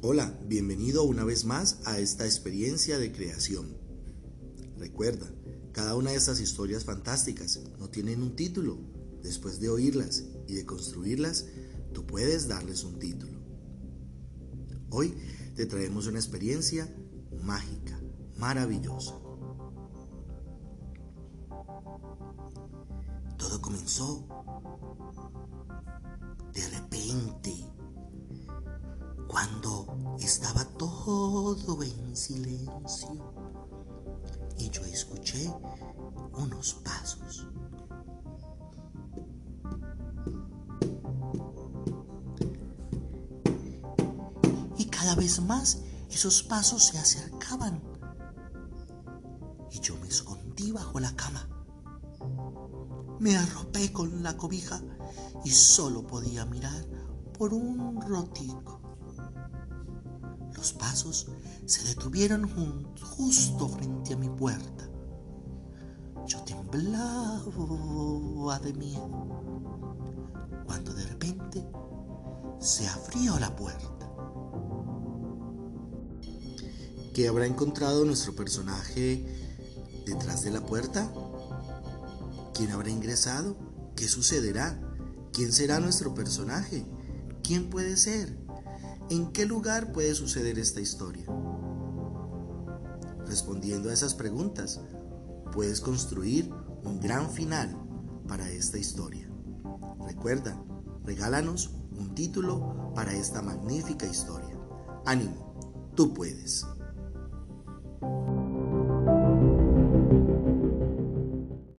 Hola, bienvenido una vez más a esta experiencia de creación. Recuerda, cada una de estas historias fantásticas no tienen un título. Después de oírlas y de construirlas, tú puedes darles un título. Hoy te traemos una experiencia mágica, maravillosa. Todo comenzó de repente todo en silencio y yo escuché unos pasos. Y cada vez más esos pasos se acercaban y yo me escondí bajo la cama. Me arropé con la cobija y solo podía mirar por un rotico. Los pasos se detuvieron justo frente a mi puerta. Yo temblaba de miedo cuando de repente se abrió la puerta. ¿Qué habrá encontrado nuestro personaje detrás de la puerta? ¿Quién habrá ingresado? ¿Qué sucederá? ¿Quién será nuestro personaje? ¿Quién puede ser? ¿En qué lugar puede suceder esta historia? Respondiendo a esas preguntas, puedes construir un gran final para esta historia. Recuerda, regálanos un título para esta magnífica historia. Ánimo, tú puedes.